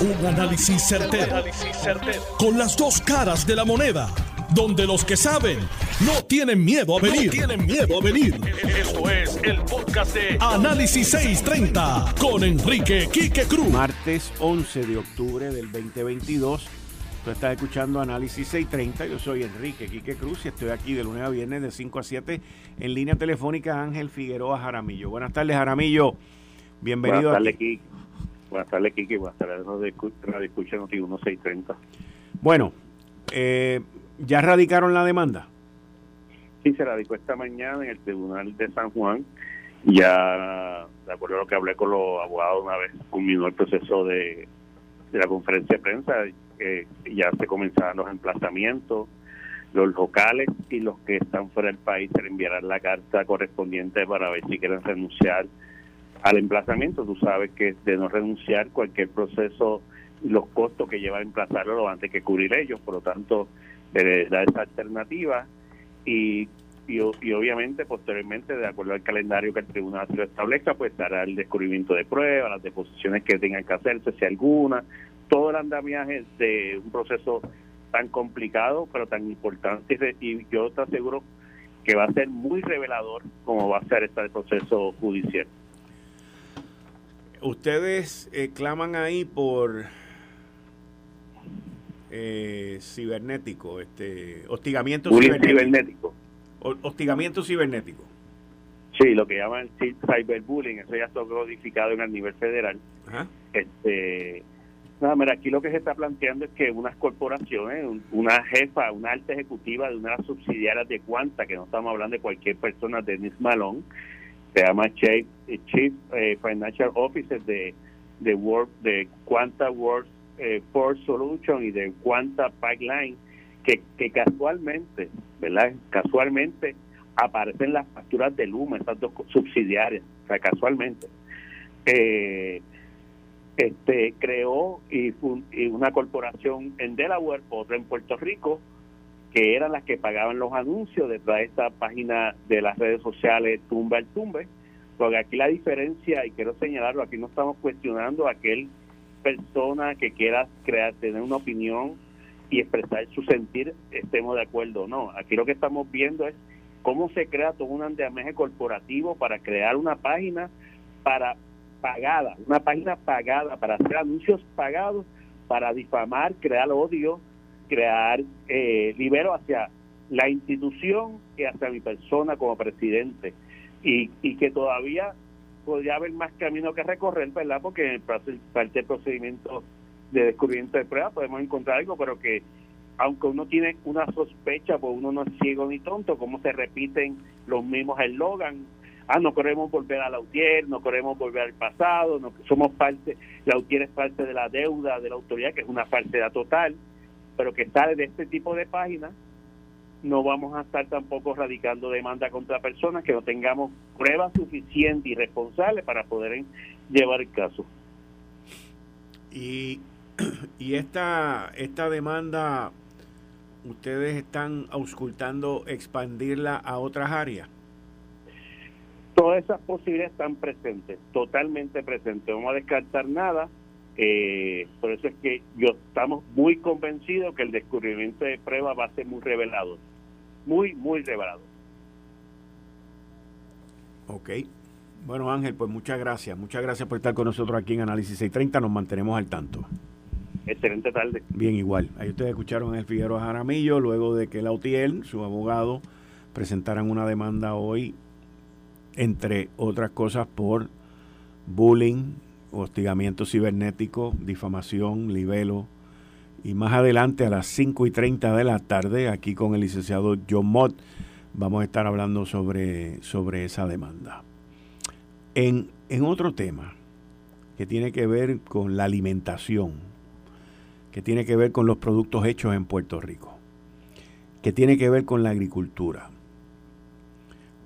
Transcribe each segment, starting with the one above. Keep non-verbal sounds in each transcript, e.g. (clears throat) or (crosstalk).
Un análisis certero, Con las dos caras de la moneda. Donde los que saben no tienen miedo a venir. tienen miedo a venir. Esto es el podcast de Análisis 630 con Enrique Quique Cruz. Martes 11 de octubre del 2022. Tú estás escuchando Análisis 630. Yo soy Enrique Quique Cruz y estoy aquí de lunes a viernes de 5 a 7 en línea telefónica Ángel Figueroa Jaramillo. Buenas tardes, Jaramillo. Bienvenido. Buenas tardes, Buenas tardes, Kiki. Buenas tardes, Radio Escucha Noti 1630. Bueno, eh, ¿ya radicaron la demanda? Sí, se radicó esta mañana en el Tribunal de San Juan. Ya, de acuerdo a lo que hablé con los abogados una vez culminó el proceso de, la conferencia de prensa, eh, ya se comenzaron los emplazamientos, los locales y los que están fuera del país se le enviarán la carta correspondiente para ver si quieren renunciar al emplazamiento. Tú sabes que de no renunciar cualquier proceso, los costos que lleva a emplazarlo lo van a tener que cubrir ellos, por lo tanto, eh, da esa alternativa y, y, obviamente posteriormente, de acuerdo al calendario que el tribunal establezca, pues dará el descubrimiento de pruebas, las deposiciones que tengan que hacerse, si alguna, todo el andamiaje de un proceso tan complicado, pero tan importante y yo te aseguro que va a ser muy revelador como va a ser este proceso judicial. Ustedes eh, claman ahí por eh, cibernético, este, hostigamiento cibernético. Hostigamiento cibernético. Sí, lo que llaman cyberbullying, eso ya está codificado en el nivel federal. Este, nada, mira, aquí lo que se está planteando es que unas corporaciones, una jefa, una alta ejecutiva de una subsidiaria de Cuanta, que no estamos hablando de cualquier persona, Dennis Malone, se llama Chief, Chief eh, Financial Officer de, de, World, de Quanta World eh, Solution y de Quanta Pipeline, que, que casualmente, ¿verdad? Casualmente aparecen las facturas de Luma, esas dos subsidiarias, o sea, casualmente. Eh, este creó y, una corporación en Delaware, otra en Puerto Rico, que eran las que pagaban los anuncios detrás de esta página de las redes sociales Tumba el Tumbe, porque aquí la diferencia, y quiero señalarlo, aquí no estamos cuestionando a aquel persona que quiera crear, tener una opinión y expresar su sentir, estemos de acuerdo o no. Aquí lo que estamos viendo es cómo se crea todo un andamiaje corporativo para crear una página para pagada, una página pagada para hacer anuncios pagados, para difamar, crear odio, crear eh, libero hacia la institución y hacia mi persona como presidente. Y, y que todavía podría haber más camino que recorrer, ¿verdad? Porque en parte del procedimiento de descubrimiento de pruebas podemos encontrar algo, pero que aunque uno tiene una sospecha, pues uno no es ciego ni tonto, como se repiten los mismos eslogan, ah, no queremos volver a la UTIER, no queremos volver al pasado, no somos parte, la UTIER es parte de la deuda de la autoridad, que es una falsedad total, pero que sale de este tipo de páginas, no vamos a estar tampoco radicando demanda contra personas que no tengamos pruebas suficientes y responsables para poder llevar el caso. Y, (clears throat) y esta, esta demanda, ¿ustedes están auscultando expandirla a otras áreas? Todas esas posibilidades están presentes, totalmente presentes. No vamos a descartar nada eh, por eso es que yo estamos muy convencidos que el descubrimiento de pruebas va a ser muy revelado, muy, muy revelado. Ok. Bueno, Ángel, pues muchas gracias. Muchas gracias por estar con nosotros aquí en Análisis 630. Nos mantenemos al tanto. Excelente tarde. Bien, igual. Ahí ustedes escucharon a el Figueroa Jaramillo, luego de que Lautiel, su abogado, presentaran una demanda hoy, entre otras cosas, por bullying, hostigamiento cibernético, difamación, libelo. Y más adelante a las 5 y 30 de la tarde, aquí con el licenciado John Mott, vamos a estar hablando sobre, sobre esa demanda. En, en otro tema que tiene que ver con la alimentación, que tiene que ver con los productos hechos en Puerto Rico, que tiene que ver con la agricultura.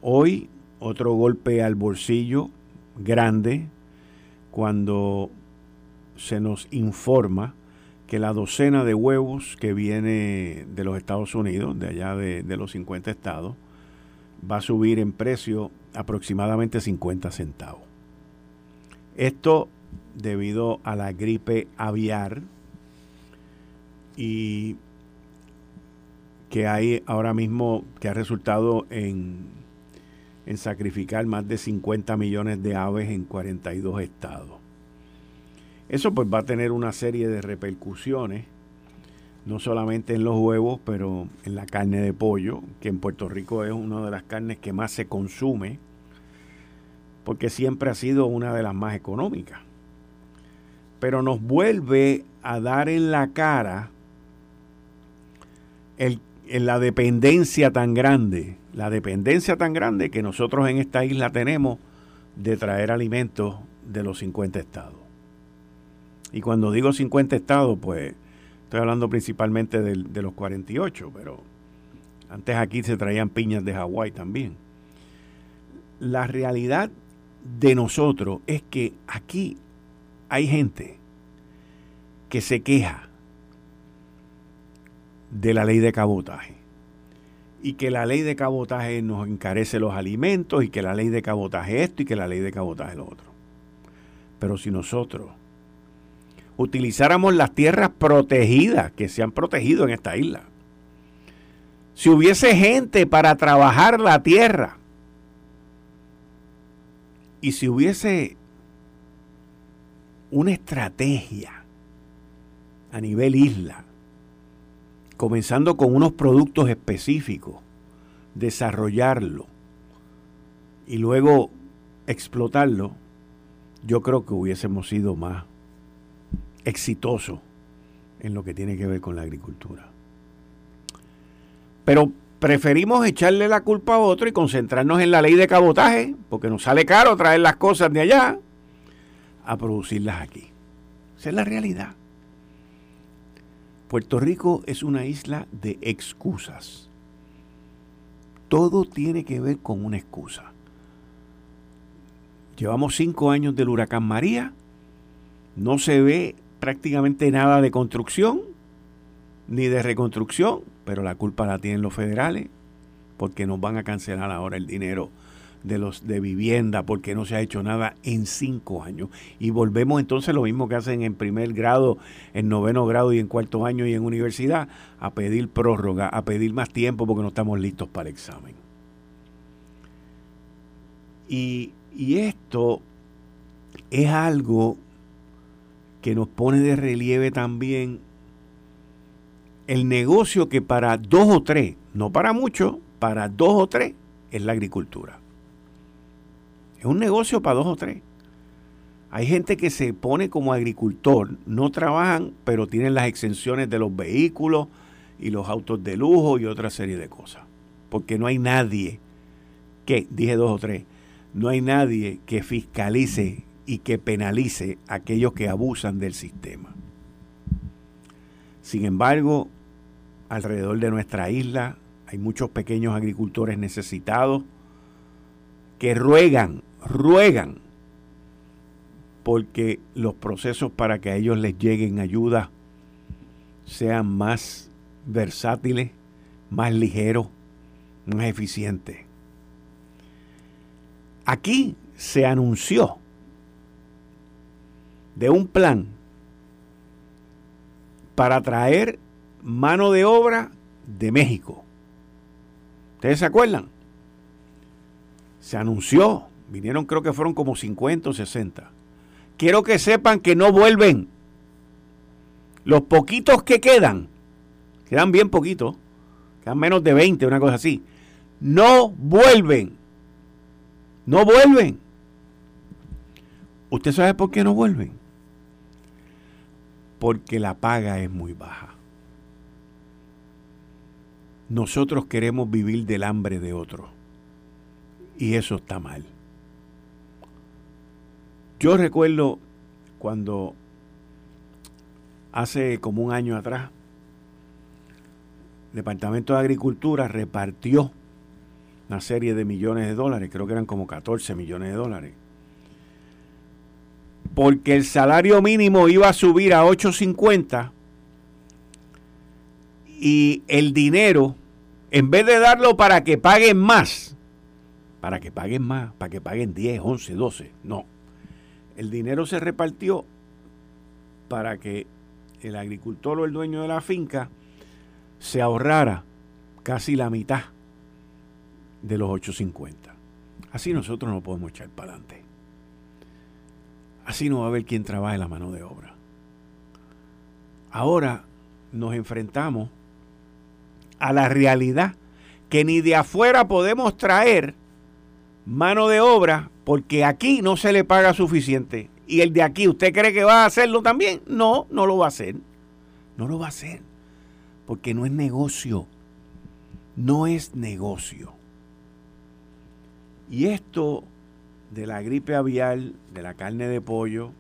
Hoy otro golpe al bolsillo grande cuando se nos informa que la docena de huevos que viene de los Estados Unidos, de allá de, los 50 estados, va a subir en precio aproximadamente 50 centavos. Esto debido a la gripe aviar y que hay ahora mismo que ha resultado en, en sacrificar más de 50 millones de aves en 42 estados. Eso pues va a tener una serie de repercusiones, no solamente en los huevos, pero en la carne de pollo, que en Puerto Rico es una de las carnes que más se consume, porque siempre ha sido una de las más económicas. Pero nos vuelve a dar en la cara el, la dependencia tan grande, la dependencia tan grande que nosotros en esta isla tenemos de traer alimentos de los 50 estados. Y cuando digo 50 estados, pues estoy hablando principalmente de, de los 48, pero antes aquí se traían piñas de Hawái también. La realidad de nosotros es que aquí hay gente que se queja de la ley de cabotaje y que la ley de cabotaje nos encarece los alimentos y que la ley de cabotaje esto y que la ley de cabotaje lo otro. Pero si nosotros utilizáramos las tierras protegidas que se han protegido en esta isla. Si hubiese gente para trabajar la tierra y si hubiese una estrategia a nivel isla, comenzando con unos productos específicos, desarrollarlo y luego explotarlo, yo creo que hubiésemos sido más exitoso en lo que tiene que ver con la agricultura. Pero preferimos echarle la culpa a otro y concentrarnos en la ley de cabotaje, porque nos sale caro traer las cosas de allá, a producirlas aquí. Esa es la realidad. Puerto Rico es una isla de excusas. Todo tiene que ver con una excusa. Llevamos cinco años del huracán María, no se ve prácticamente nada de construcción ni de reconstrucción, pero la culpa la tienen los federales porque nos van a cancelar ahora el dinero de los de vivienda porque no se ha hecho nada en cinco años y volvemos entonces lo mismo que hacen en primer grado, en noveno grado y en cuarto año y en universidad a pedir prórroga, a pedir más tiempo porque no estamos listos para el examen. Y, y esto es algo que nos pone de relieve también el negocio que para dos o tres, no para muchos, para dos o tres, es la agricultura. Es un negocio para dos o tres. Hay gente que se pone como agricultor, no trabajan, pero tienen las exenciones de los vehículos y los autos de lujo y otra serie de cosas. Porque no hay nadie que, dije dos o tres, no hay nadie que fiscalice y que penalice a aquellos que abusan del sistema. Sin embargo, alrededor de nuestra isla hay muchos pequeños agricultores necesitados que ruegan, ruegan, porque los procesos para que a ellos les lleguen ayuda sean más versátiles, más ligeros, más eficientes. Aquí se anunció de un plan para traer mano de obra de México. ¿Ustedes se acuerdan? Se anunció, vinieron creo que fueron como 50 o 60. Quiero que sepan que no vuelven. Los poquitos que quedan, quedan bien poquitos, quedan menos de 20, una cosa así, no vuelven. No vuelven. ¿Usted sabe por qué no vuelven? porque la paga es muy baja. Nosotros queremos vivir del hambre de otro y eso está mal. Yo recuerdo cuando hace como un año atrás, el Departamento de Agricultura repartió una serie de millones de dólares, creo que eran como 14 millones de dólares, porque el salario mínimo iba a subir a 8.50 y el dinero, en vez de darlo para que paguen más, para que paguen más, para que paguen 10, 11, 12, no. El dinero se repartió para que el agricultor o el dueño de la finca se ahorrara casi la mitad de los 850. Así nosotros no podemos echar para adelante. Así no va a haber quien trabaje la mano de obra. Ahora nos enfrentamos a la realidad que ni de afuera podemos traer mano de obra porque aquí no se le paga suficiente. Y el de aquí, ¿usted cree que va a hacerlo también? No, no lo va a hacer. No lo va a hacer. Porque no es negocio. No es negocio. Y esto de la gripe avial, de la carne de pollo,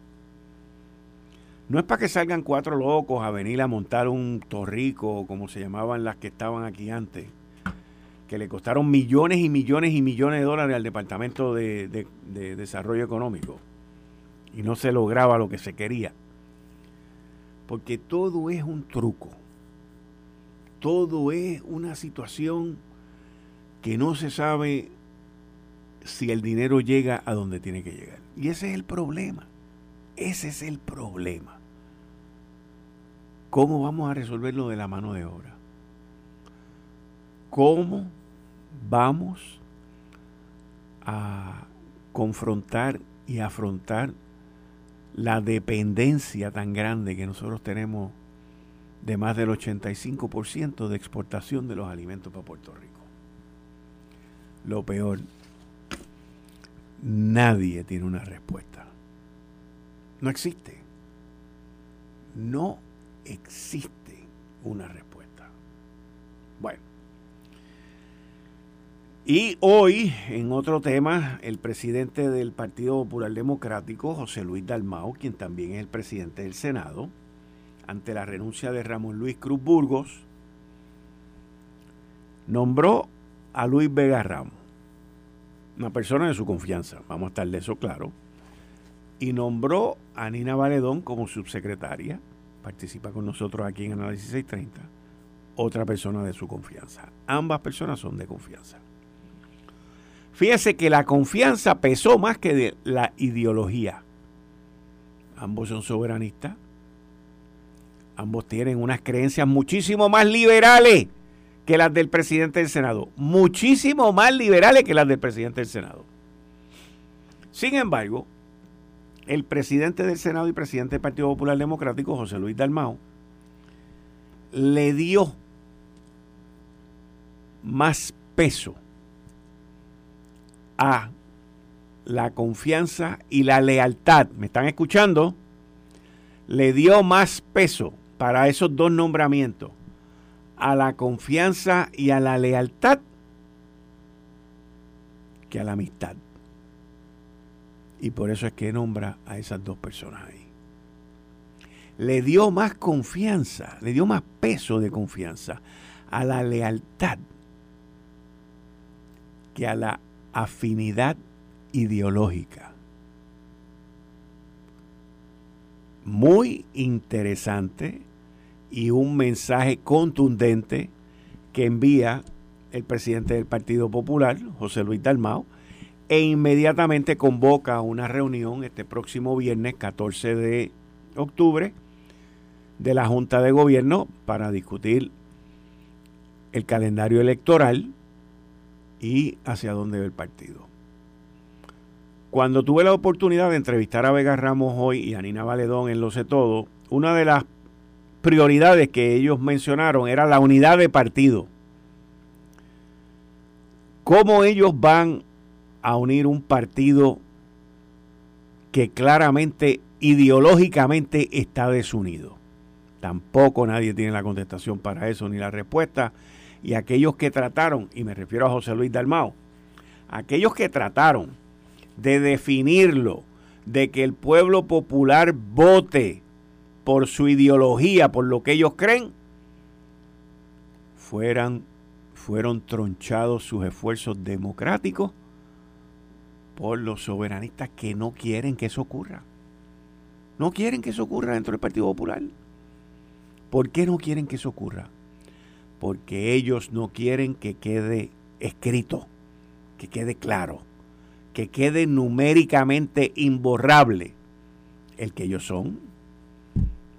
no es para que salgan cuatro locos a venir a montar un torrico, como se llamaban las que estaban aquí antes, que le costaron millones y millones y millones de dólares al Departamento de, Desarrollo Económico. Y no se lograba lo que se quería. Porque todo es un truco. Todo es una situación que no se sabe si el dinero llega a donde tiene que llegar. Y ese es el problema. Ese es el problema. ¿Cómo vamos a resolver lo de la mano de obra? ¿Cómo vamos a confrontar y afrontar la dependencia tan grande que nosotros tenemos de más del 85% de exportación de los alimentos para Puerto Rico? Lo peor, nadie tiene una respuesta. No existe. No existe una respuesta. Bueno. Y hoy, en otro tema, el presidente del Partido Popular Democrático, José Luis Dalmau, quien también es el presidente del Senado, ante la renuncia de Ramón Luis Cruz Burgos, nombró a Luis Vega Ramos, una persona de su confianza, vamos a estar de eso claro, y nombró a Nina Valedón como subsecretaria, participa con nosotros aquí en Análisis 630, otra persona de su confianza. Ambas personas son de confianza. Fíjese que la confianza pesó más que de la ideología. Ambos son soberanistas. Ambos tienen unas creencias muchísimo más liberales que las del presidente del Senado. Muchísimo más liberales que las del presidente del Senado. Sin embargo, el presidente del Senado y presidente del Partido Popular Democrático, José Luis Dalmao, le dio más peso a la confianza y la lealtad. ¿Me están escuchando? Le dio más peso para esos dos nombramientos a la confianza y a la lealtad que a la amistad. Y por eso es que nombra a esas dos personas ahí. Le dio más confianza, le dio más peso de confianza a la lealtad que a la afinidad ideológica. Muy interesante y un mensaje contundente que envía el presidente del Partido Popular, José Luis Dalmao, e inmediatamente convoca una reunión este próximo viernes 14 de octubre de la Junta de Gobierno para discutir el calendario electoral y hacia dónde va el partido. Cuando tuve la oportunidad de entrevistar a Vega Ramos hoy y a Nina Valedón en Lo sé todo, una de las prioridades que ellos mencionaron era la unidad de partido. ¿Cómo ellos van a unir un partido que claramente ideológicamente está desunido. Tampoco nadie tiene la contestación para eso ni la respuesta. Y aquellos que trataron, y me refiero a José Luis Dalmao, aquellos que trataron de definirlo, de que el pueblo popular vote por su ideología, por lo que ellos creen, fueran, fueron tronchados sus esfuerzos democráticos por los soberanistas que no quieren que eso ocurra. No quieren que eso ocurra dentro del Partido Popular. ¿Por qué no quieren que eso ocurra? Porque ellos no quieren que quede escrito, que quede claro, que quede numéricamente imborrable el que ellos son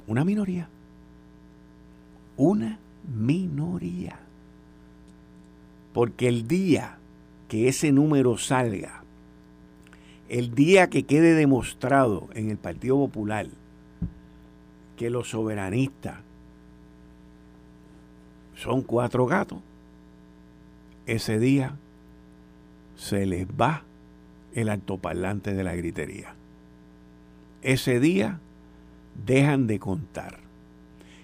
una minoría. Una minoría. Porque el día que ese número salga, el día que quede demostrado en el Partido Popular que los soberanistas son cuatro gatos, ese día se les va el altoparlante de la gritería. Ese día dejan de contar.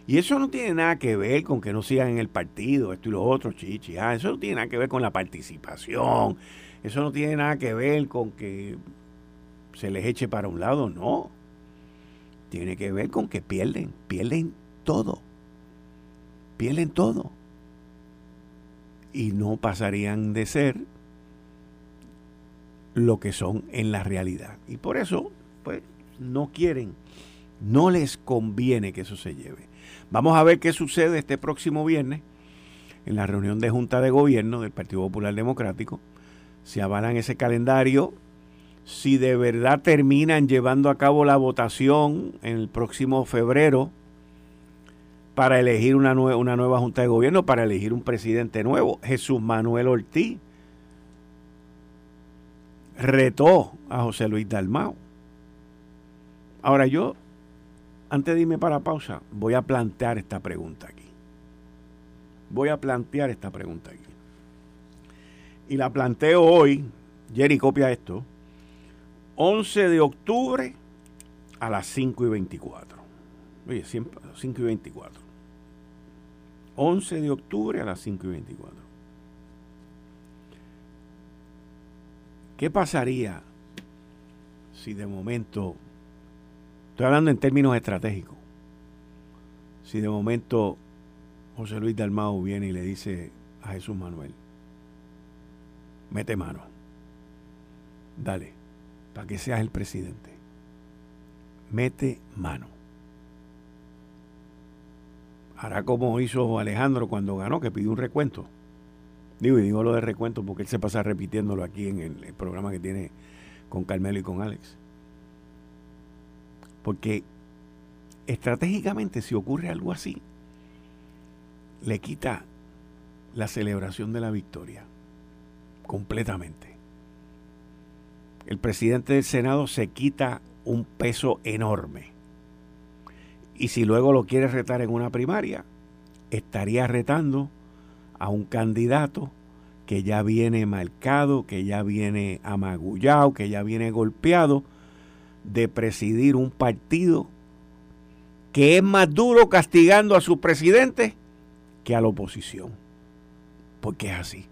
Y eso no tiene nada que ver con que no sigan en el partido, esto y lo otro, chichi. Ah, eso no tiene nada que ver con la participación. Eso no tiene nada que ver con que se les eche para un lado, no. Tiene que ver con que pierden, pierden todo. Pierden todo. Y no pasarían de ser lo que son en la realidad. Y por eso, pues, no quieren, no les conviene que eso se lleve. Vamos a ver qué sucede este próximo viernes en la reunión de Junta de Gobierno del Partido Popular Democrático. Si avalan ese calendario, si de verdad terminan llevando a cabo la votación en el próximo febrero para elegir una, una nueva Junta de Gobierno, para elegir un presidente nuevo, Jesús Manuel Ortiz retó a José Luis Dalmao. Ahora yo, antes de irme para pausa, voy a plantear esta pregunta aquí. Voy a plantear esta pregunta aquí. Y la planteo hoy, Jerry copia esto, 11 de octubre a las 5 y 24. Oye, siempre a las 5 y 24. 11 de octubre a las 5 y 24. ¿Qué pasaría si de momento, estoy hablando en términos estratégicos, si de momento José Luis Dalmau viene y le dice a Jesús Manuel, mete mano, dale, para que seas el presidente, mete mano. Hará como hizo Alejandro cuando ganó, que pidió un recuento Digo, y digo lo de recuento porque él se pasa repitiéndolo aquí en el, programa que tiene con Carmelo y con Alex. Porque estratégicamente si ocurre algo así, le quita la celebración de la victoria completamente. El presidente del Senado se quita un peso enorme. Y si luego lo quiere retar en una primaria, estaría retando a un candidato que ya viene marcado, que ya viene amagullado, que ya viene golpeado de presidir un partido que es más duro castigando a su presidente que a la oposición. Porque es así.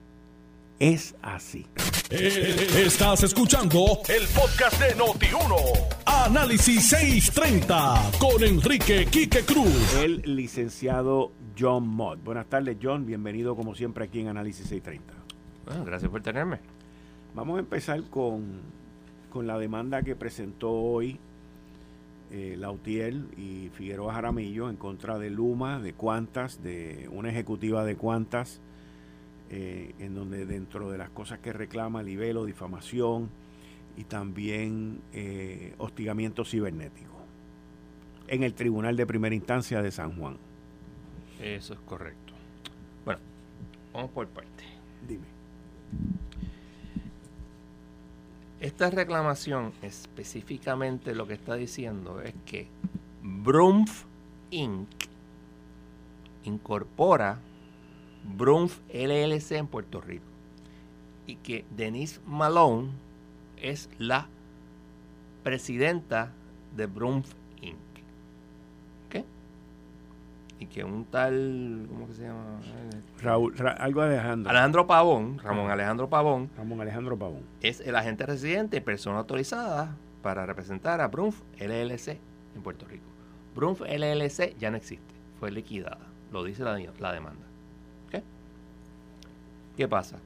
Es así. Eh, estás escuchando el podcast de Noti1. Análisis 630 con Enrique Quique Cruz. El licenciado John Mott. Buenas tardes, John. Bienvenido como siempre aquí en Análisis 630. Bueno, gracias por tenerme. Vamos a empezar con, la demanda que presentó hoy eh, Lautier y Figueroa Jaramillo en contra de Luma, de Cuantas, de una ejecutiva de Cuantas, eh, en donde dentro de las cosas que reclama libelo, difamación y también eh, hostigamiento cibernético en el Tribunal de Primera Instancia de San Juan. Eso es correcto. Bueno, vamos por parte. Dime. Esta reclamación específicamente lo que está diciendo es que Brumf Inc. incorpora Brumf LLC en Puerto Rico y que Denise Malone es la presidenta de Brumf y que un tal, ¿cómo que se llama? Raúl, algo Alejandro. Alejandro Pavón, Ramón Alejandro Pavón. Ramón Alejandro Pavón. Es el agente residente y persona autorizada para representar a Brunf LLC en Puerto Rico. Brunf LLC ya no existe, fue liquidada, lo dice la, demanda. ¿Qué? ¿Qué pasa?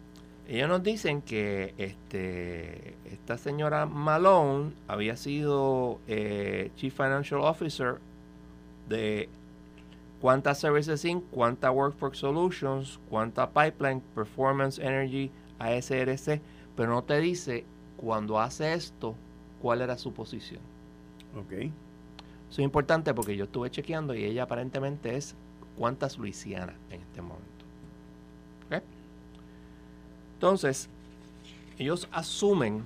Ellos nos dicen que este, esta señora Malone había sido eh, Chief Financial Officer de cuánta Services Inc., cuánta Workforce Solutions, cuánta Pipeline, Performance Energy, ASRC, pero no te dice cuando hace esto cuál era su posición. Ok. Eso es importante porque yo estuve chequeando y ella aparentemente es cuántas Luisiana en este momento. Entonces, ellos asumen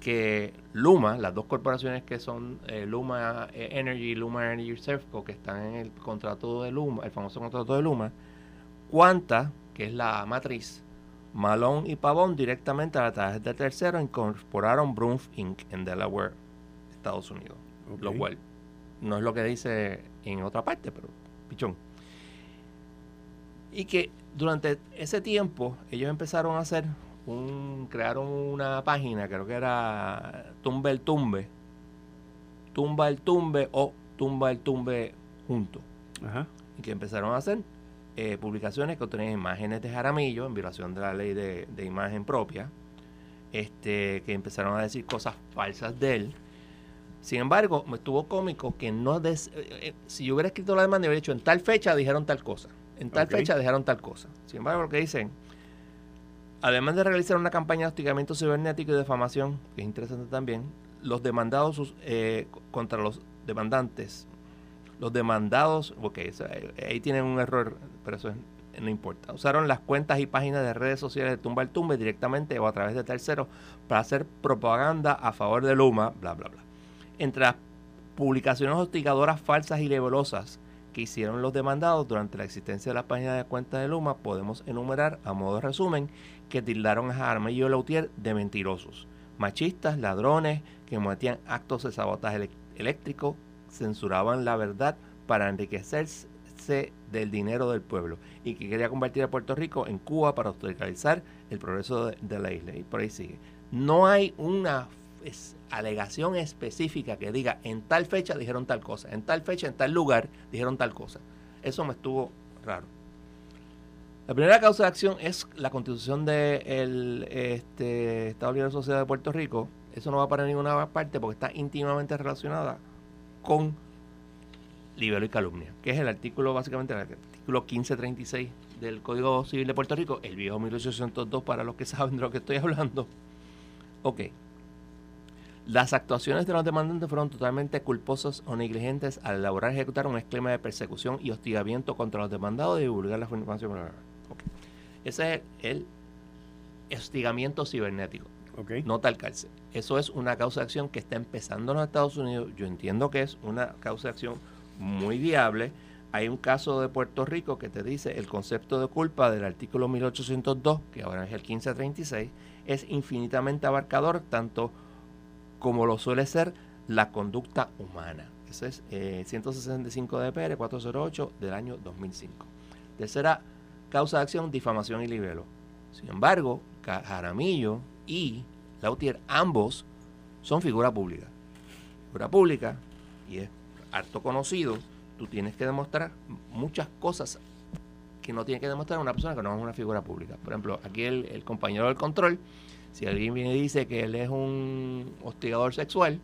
que Luma, las dos corporaciones que son eh, Luma Energy y Luma Energy Serfco, que están en el contrato de Luma, el famoso contrato de Luma, Cuanta, que es la matriz, Malone y Pavón directamente a la través de tercero incorporaron Brunf Inc. en Delaware, Estados Unidos. Lo cual no es lo que dice en otra parte, pero pichón. Y que durante ese tiempo ellos empezaron a hacer un, crearon una página, creo que era Tumba el Tumbe, Tumba el Tumbe o Tumba el Tumbe junto. Y que empezaron a hacer eh, publicaciones que tenían imágenes de Jaramillo en violación de la ley de, imagen propia, este, que empezaron a decir cosas falsas de él. Sin embargo, me estuvo cómico que no... Des, eh, eh, si yo hubiera escrito la demanda, hubiera dicho en tal fecha dijeron tal cosa. En tal fecha dijeron tal cosa. Sin embargo, lo que dicen Además de realizar una campaña de hostigamiento cibernético y defamación, que es interesante también, los demandados eh, contra los demandantes, los demandados, ok, ahí tienen un error, pero eso no importa. Usaron las cuentas y páginas de redes sociales de Tumba el Tumbe directamente o a través de terceros para hacer propaganda a favor de Luma, bla, bla, bla. Entre las publicaciones hostigadoras falsas y lebelosas que hicieron los demandados durante la existencia de la página de cuenta de Luma, podemos enumerar a modo de resumen que tildaron a Jaramillo Lautier de mentirosos, machistas, ladrones, que cometían actos de sabotaje eléctrico, censuraban la verdad para enriquecerse del dinero del pueblo y que quería convertir a Puerto Rico en Cuba para autorizar el progreso de, la isla. Y por ahí sigue. No hay una alegación específica que diga en tal fecha dijeron tal cosa, en tal fecha, en tal lugar dijeron tal cosa. Eso me estuvo raro. La primera causa de acción es la constitución del de este, Estado Libre Sociedad de Puerto Rico. Eso no va para ninguna parte porque está íntimamente relacionada con libelo y calumnia, que es el artículo, básicamente, el artículo 1536 del Código Civil de Puerto Rico, el viejo 1802 para los que saben de lo que estoy hablando. Ok. Las actuaciones de los demandantes fueron totalmente culposas o negligentes al elaborar y ejecutar un esquema de persecución y hostigamiento contra los demandados y divulgar la información. Ese es el hostigamiento cibernético. No tal cárcel. Eso es una causa de acción que está empezando en los Estados Unidos. Yo entiendo que es una causa de acción muy viable. Hay un caso de Puerto Rico que te dice el concepto de culpa del artículo 1802, que ahora es el 1536, es infinitamente abarcador, tanto como lo suele ser la conducta humana. Ese es 165 de PR 408 del año 2005. Tercera causa de acción, difamación y libelo. Sin embargo, Jaramillo y Lautier, ambos son figura pública. Figura pública, y es harto conocido, tú tienes que demostrar muchas cosas que no tiene que demostrar una persona que no es una figura pública. Por ejemplo, aquí el, compañero del control, si alguien viene y dice que él es un hostigador sexual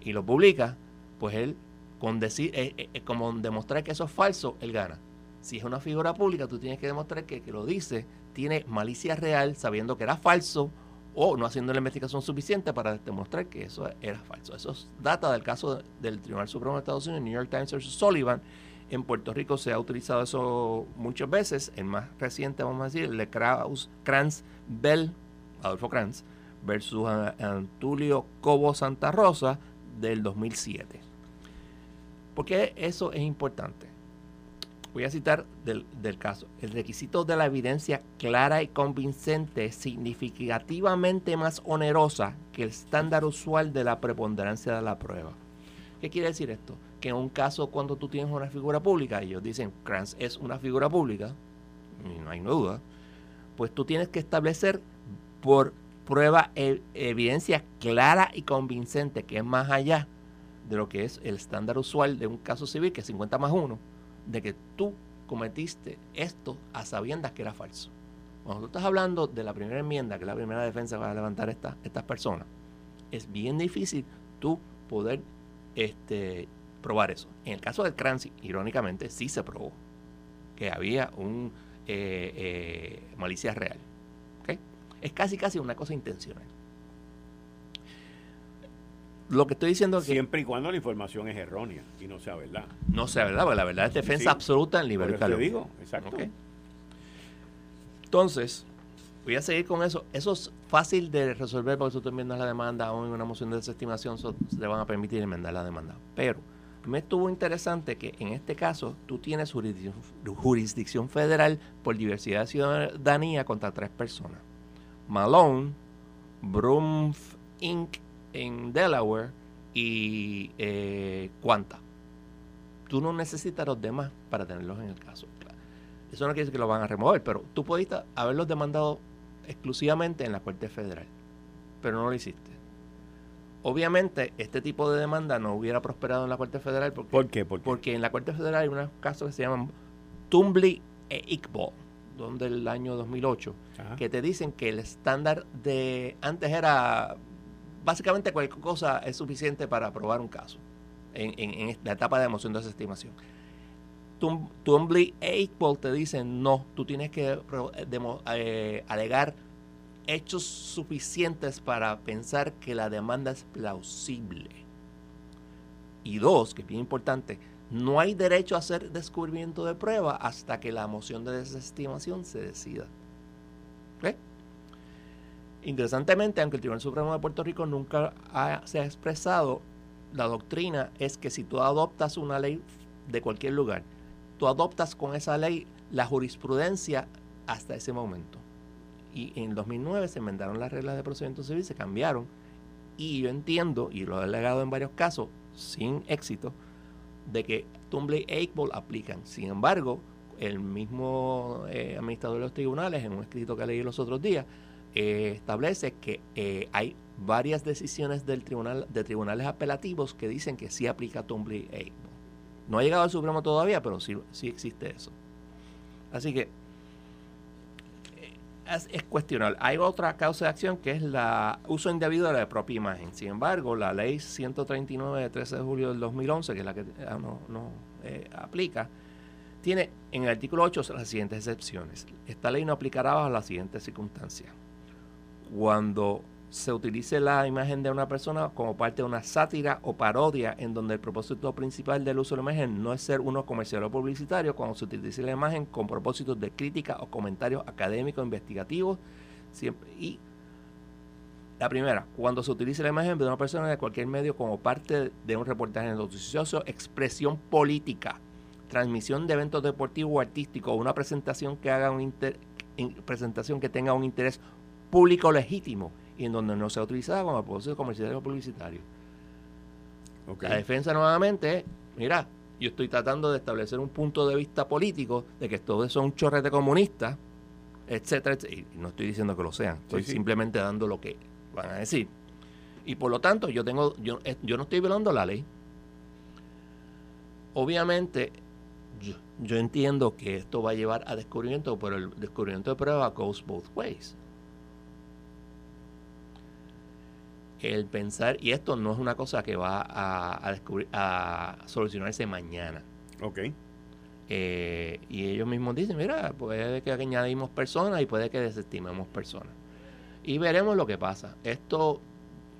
y lo publica, pues él, eh, eh, eh, como demostrar que eso es falso, él gana si es una figura pública, tú tienes que demostrar que que lo dice tiene malicia real, sabiendo que era falso o no haciendo la investigación suficiente para demostrar que eso era falso. Eso es data del caso del Tribunal Supremo de Estados Unidos, New York Times versus Sullivan. En Puerto Rico se ha utilizado eso muchas veces. El más reciente, vamos a decir, el de Kranz Bell, Adolfo Kranz, versus Antulio Cobo Santa Rosa del 2007. ¿Por qué eso es importante? Voy a citar del, caso. El requisito de la evidencia clara y convincente es significativamente más onerosa que el estándar usual de la preponderancia de la prueba. ¿Qué quiere decir esto? Que en un caso cuando tú tienes una figura pública, ellos dicen Kranz es una figura pública, no hay duda, pues tú tienes que establecer por prueba e, evidencia clara y convincente, que es más allá de lo que es el estándar usual de un caso civil, que es 50 más 1 de que tú cometiste esto a sabiendas que era falso. Cuando tú estás hablando de la primera enmienda, que es la primera defensa que van a levantar estas personas, es bien difícil tú poder este, probar eso. En el caso del Crancy, irónicamente, sí se probó que había un eh, eh, malicia real. Es casi casi una cosa intencional. lo que estoy diciendo es que... Siempre y cuando la información es errónea y no sea verdad. No sea verdad, porque la verdad es defensa absoluta en libertad. Te digo, exacto. Entonces, voy a seguir con eso. Eso es fácil de resolver porque tú enmiendas la demanda o en una moción de desestimación se le van a permitir enmendar la demanda. Pero me estuvo interesante que en este caso tú tienes jurisdicción, jurisdicción federal por diversidad de ciudadanía contra tres personas. Malone, Brumf Inc. en Delaware y eh, Quanta. Tú no necesitas los demás para tenerlos en el caso. Eso no quiere decir que lo van a remover, pero tú pudiste haberlos demandado exclusivamente en la Corte Federal, pero no lo hiciste. Obviamente, este tipo de demanda no hubiera prosperado en la Corte Federal porque, ¿Por qué? porque en la Corte Federal hay unos casos que se llaman Tumbly e Iqbal, donde el año 2008, que te dicen que el estándar de antes era básicamente cualquier cosa es suficiente para aprobar un caso en, en, la etapa de moción de desestimación. Tumbly e Iqbal te dicen no, tú tienes que eh, alegar hechos suficientes para pensar que la demanda es plausible. Y dos, que es bien importante, no hay derecho a hacer descubrimiento de prueba hasta que la moción de desestimación se decida. Interesantemente, aunque el Tribunal Supremo de Puerto Rico nunca se ha expresado, la doctrina es que si tú adoptas una ley de cualquier lugar, tú adoptas con esa ley la jurisprudencia hasta ese momento. Y en 2009 se enmendaron las reglas de procedimiento civil, se cambiaron. Y yo entiendo, y lo he alegado en varios casos, sin éxito, de que Tumblr y Iqbal aplican. Sin embargo, el mismo eh, administrador de los tribunales, en un escrito que leí los otros días, eh, establece que eh, hay varias decisiones del tribunal, de tribunales apelativos que dicen que sí aplica Tumblr y Iqbal. No ha llegado al Supremo todavía, pero sí, sí existe eso. Así que es, cuestionable. Hay otra causa de acción que es la uso indebido de la propia imagen. Sin embargo, la ley 139 de 13 de julio del 2011, que es la que ah, no, eh, aplica, tiene en el artículo 8 las siguientes excepciones. Esta ley no aplicará bajo las siguientes circunstancias. Cuando se utilice la imagen de una persona como parte de una sátira o parodia en donde el propósito principal del uso de la imagen no es ser uno comercial o publicitario, cuando se utilice la imagen con propósitos de crítica o comentarios académicos, investigativos, y la primera, cuando se utilice la imagen de una persona de cualquier medio como parte de un reportaje noticioso, expresión política, transmisión de eventos deportivos o artísticos, una presentación que haga un presentación que tenga un interés público legítimo y en donde no sea utilizada como propósito comercial o publicitario. La defensa nuevamente, mira, yo estoy tratando de establecer un punto de vista político de que todos son chorretes comunistas, etcétera, etcétera. Y no estoy diciendo que lo sean, estoy simplemente dando lo que van a decir. Y por lo tanto, yo tengo, yo, yo no estoy violando la ley. Obviamente, yo, yo, entiendo que esto va a llevar a descubrimiento, pero el descubrimiento de prueba goes both ways. El pensar, y esto no es una cosa que va a, a, descubrir, a solucionarse mañana. Ok. Eh, y ellos mismos dicen, mira, puede que añadimos personas y puede que desestimemos personas. Y veremos lo que pasa. Esto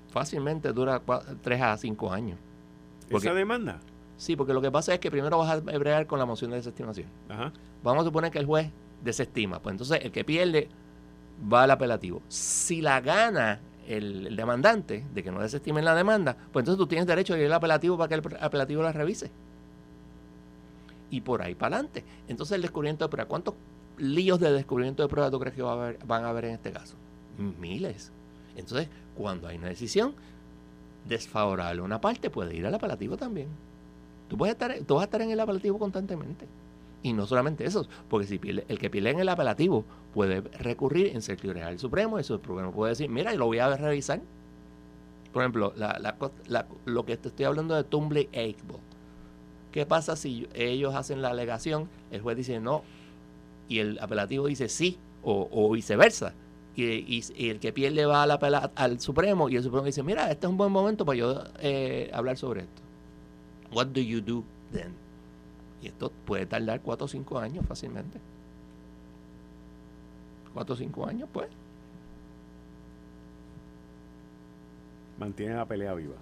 fácilmente dura 3 a 5 años. ¿Esa demanda? Sí, porque lo que pasa es que primero vas a bregar con la moción de desestimación. Ajá. Vamos a suponer que el juez desestima. Pues entonces el que pierde va al apelativo. Si la gana el, demandante de que no desestimen la demanda, pues entonces tú tienes derecho a ir al apelativo para que el apelativo la revise. Y por ahí para adelante. Entonces el descubrimiento de prueba, ¿cuántos líos de descubrimiento de prueba tú crees que va a haber, van a haber en este caso? Miles. Entonces, cuando hay una decisión desfavorable a una parte, puede ir al apelativo también. Tú, puedes estar, tú vas a estar en el apelativo constantemente. Y no solamente eso, porque si el que pierde en el apelativo puede recurrir en Secretaría del Supremo, y el Supremo puede decir, mira, lo voy a revisar. Por ejemplo, lo que te estoy hablando de Tumblr e ¿Qué pasa si ellos hacen la alegación, el juez dice no, y el apelativo dice sí, o, viceversa? Y, el que pierde va al, al Supremo y el Supremo dice, mira, este es un buen momento para yo eh, hablar sobre esto. What do you do then? Y esto puede tardar cuatro o cinco años fácilmente. Cuatro o cinco años, pues. Mantiene la pelea viva.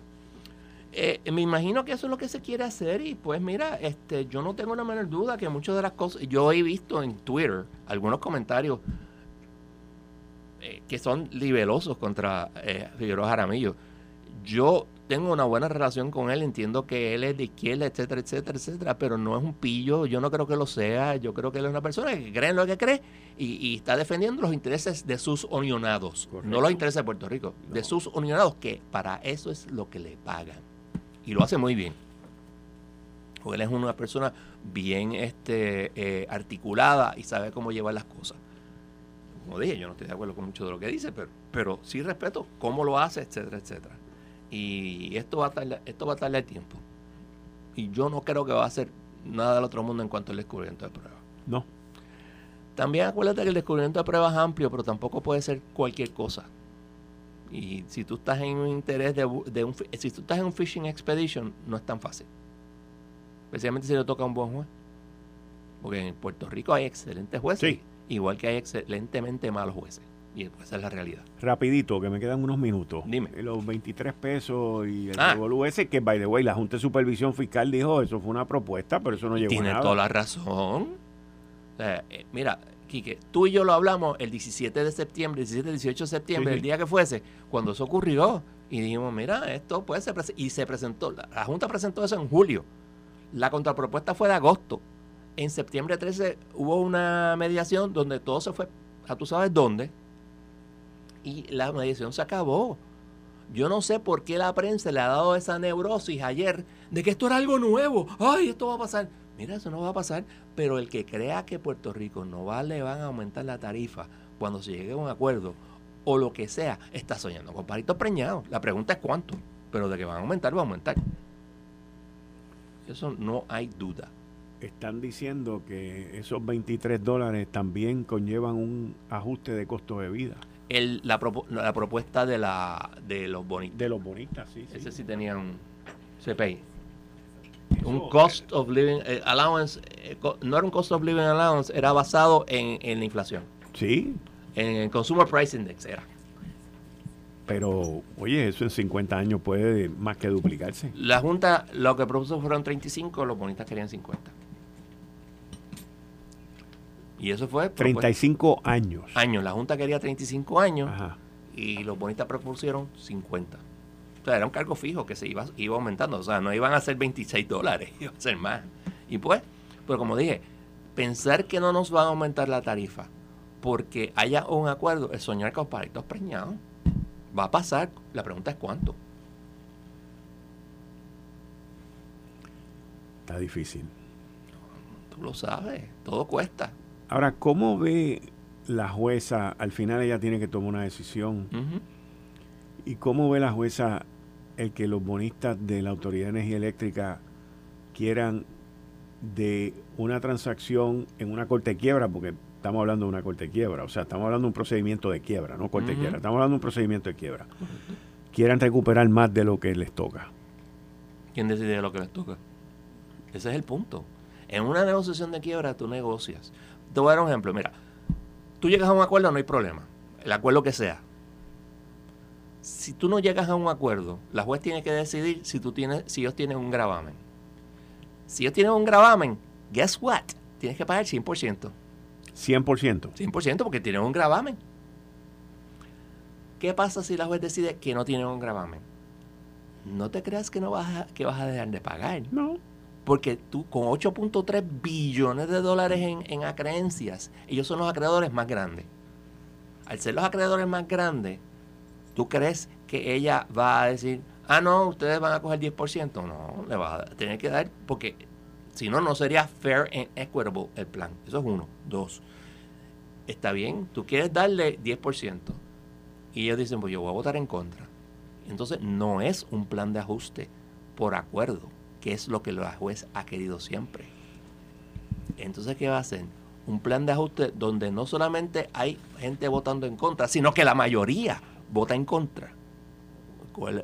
eh, me imagino que eso es lo que se quiere hacer y pues mira, este, yo no tengo la menor duda que muchas de las cosas, yo he visto en Twitter algunos comentarios eh, que son libelosos contra eh, Figueroa Jaramillo. Yo tengo una buena relación con él, entiendo que él es de izquierda, etcétera, etcétera, etcétera, pero no es un pillo, yo no creo que lo sea, yo creo que él es una persona que cree en lo que cree y, está defendiendo los intereses de sus unionados, no los intereses de Puerto Rico, de sus unionados, que para eso es lo que le pagan. Y lo hace muy bien. Porque él es una persona bien este, eh, articulada y sabe cómo llevar las cosas como dije, yo no estoy de acuerdo con mucho de lo que dice, pero, pero sí respeto cómo lo hace, etcétera, etcétera. Y esto va a tardar, esto va a tardar tiempo. Y yo no creo que va a ser nada del otro mundo en cuanto al descubrimiento de pruebas. No. También acuérdate que el descubrimiento de pruebas es amplio, pero tampoco puede ser cualquier cosa. Y si tú estás en un interés de, un si tú estás en un fishing expedition, no es tan fácil. Especialmente si le toca a un buen juez. Porque en Puerto Rico hay excelentes jueces. Sí igual que hay excelentemente malos jueces. Y esa es la realidad. Rapidito, que me quedan unos minutos. Dime. Los 23 pesos y el ah. que, by the way, la Junta de Supervisión Fiscal dijo, eso fue una propuesta, pero eso no llegó a nada. Tiene toda la razón. Eh, mira, Quique, tú y yo lo hablamos el 17 de septiembre, 17, 18 de septiembre, el día que fuese, cuando eso ocurrió. Y dijimos, mira, esto puede ser... Y se presentó, la Junta presentó eso en julio. La contrapropuesta fue de agosto en septiembre 13 hubo una mediación donde todo se fue a tú sabes dónde y la mediación se acabó. Yo no sé por qué la prensa le ha dado esa neurosis ayer de que esto era algo nuevo. Ay, esto va a pasar. Mira, eso no va a pasar. Pero el que crea que Puerto Rico no va, le van a aumentar la tarifa cuando se llegue a un acuerdo o lo que sea, está soñando con palitos preñados. La pregunta es cuánto. Pero de que van a aumentar, va a aumentar. Eso no hay duda están diciendo que esos 23 dólares también conllevan un ajuste de costo de vida. El, la, la, propuesta de la de los bonistas. De los bonistas, sí. Ese sí, tenía un CPI. un cost of living eh, allowance, eh, no era un cost of living allowance, era basado en, en la inflación. Sí. En el Consumer Price Index era. Pero, oye, eso en 50 años puede más que duplicarse. La Junta lo que propuso fueron 35, los bonistas querían 50. Y eso fue... 35 años. Años. La Junta quería 35 años y los bonistas propusieron 50. O sea, era un cargo fijo que se iba, iba aumentando. O sea, no iban a ser 26 dólares, (laughs) iban a ser más. Y pues, pero como dije, pensar que no nos va a aumentar la tarifa porque haya un acuerdo es soñar con palitos preñados. Va a pasar. La pregunta es cuánto. Está difícil. Tú lo sabes, todo cuesta. Ahora, ¿cómo ve la jueza? Al final ella tiene que tomar una decisión. ¿Y cómo ve la jueza el que los bonistas de la Autoridad de Energía Eléctrica quieran de una transacción en una corte de quiebra? Porque estamos hablando de una corte de quiebra. O sea, estamos hablando de un procedimiento de quiebra, no corte de quiebra. Estamos hablando de un procedimiento de quiebra. Quieran recuperar más de lo que les toca. ¿Quién decide lo que les toca? Ese es el punto. En una negociación de quiebra tú negocias. Te voy a dar un ejemplo. Mira, tú llegas a un acuerdo, no hay problema. El acuerdo que sea. Si tú no llegas a un acuerdo, la juez tiene que decidir si, tú tienes, si ellos tienen un gravamen. Si ellos tienen un gravamen, guess what? Tienes que pagar 100%. 100%. 100% porque tienen un gravamen. ¿Qué pasa si la juez decide que no tienen un gravamen? No te creas que no vas que vas a dejar de pagar. No. Porque tú con 8.3 billones de dólares en, en acreencias, ellos son los acreedores más grandes. Al ser los acreedores más grandes, ¿tú crees que ella va a decir, ah, no, ustedes van a coger 10%? No, le va a tener que dar, porque si no, no sería fair and equitable el plan. Eso es uno. Dos, está bien, tú quieres darle 10%. Y ellos dicen, pues yo voy a votar en contra. Entonces, no es un plan de ajuste por acuerdo que es lo que la juez ha querido siempre. Entonces, ¿qué va a hacer? Un plan de ajuste donde no solamente hay gente votando en contra, sino que la mayoría vota en contra.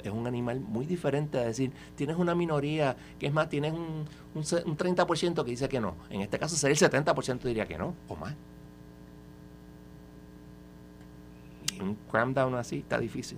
Es un animal muy diferente a decir, tienes una minoría, que es más, tienes un, un, 30% que dice que no. En este caso sería el 70% diría que no, o más. Y un cram down así está difícil.